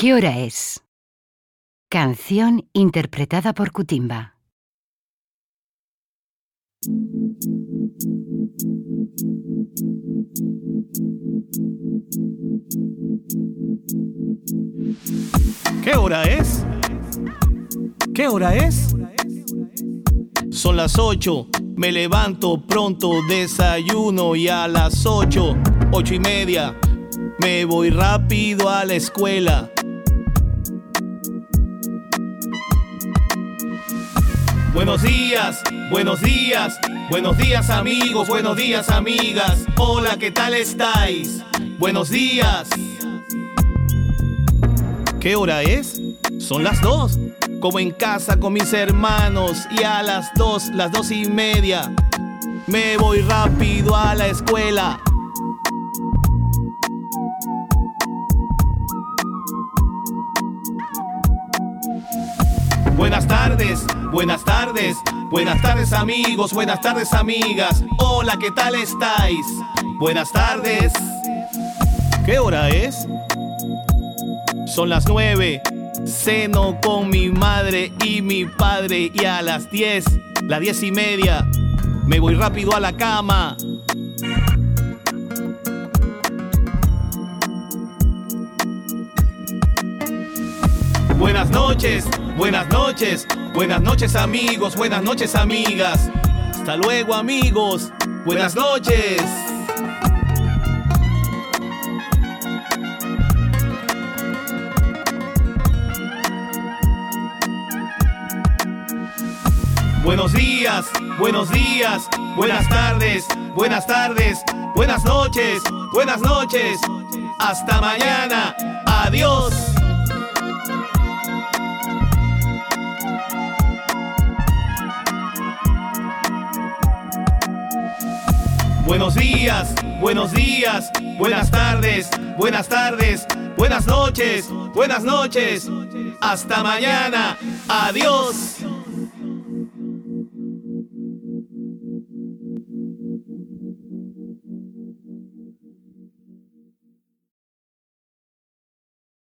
¿Qué hora es? Canción interpretada por Cutimba. ¿Qué hora es? ¿Qué hora es? Son las 8, me levanto pronto, desayuno y a las 8, 8 y media, me voy rápido a la escuela. Buenos días, buenos días, buenos días amigos, buenos días amigas. Hola, ¿qué tal estáis? Buenos días. ¿Qué hora es? Son las dos. Como en casa con mis hermanos y a las dos, las dos y media, me voy rápido a la escuela. Buenas tardes, buenas tardes, buenas tardes amigos, buenas tardes amigas. Hola, ¿qué tal estáis? Buenas tardes. ¿Qué hora es? Son las nueve. Ceno con mi madre y mi padre y a las diez, las diez y media, me voy rápido a la cama. Buenas noches, buenas noches, buenas noches amigos, buenas noches amigas. Hasta luego amigos, buenas noches. Buenos días, buenos días, buenas tardes, buenas tardes, buenas noches, buenas noches. Hasta mañana. Adiós. Buenos días, buenos días, buenas tardes, buenas tardes, buenas noches, buenas noches. Hasta mañana. Adiós.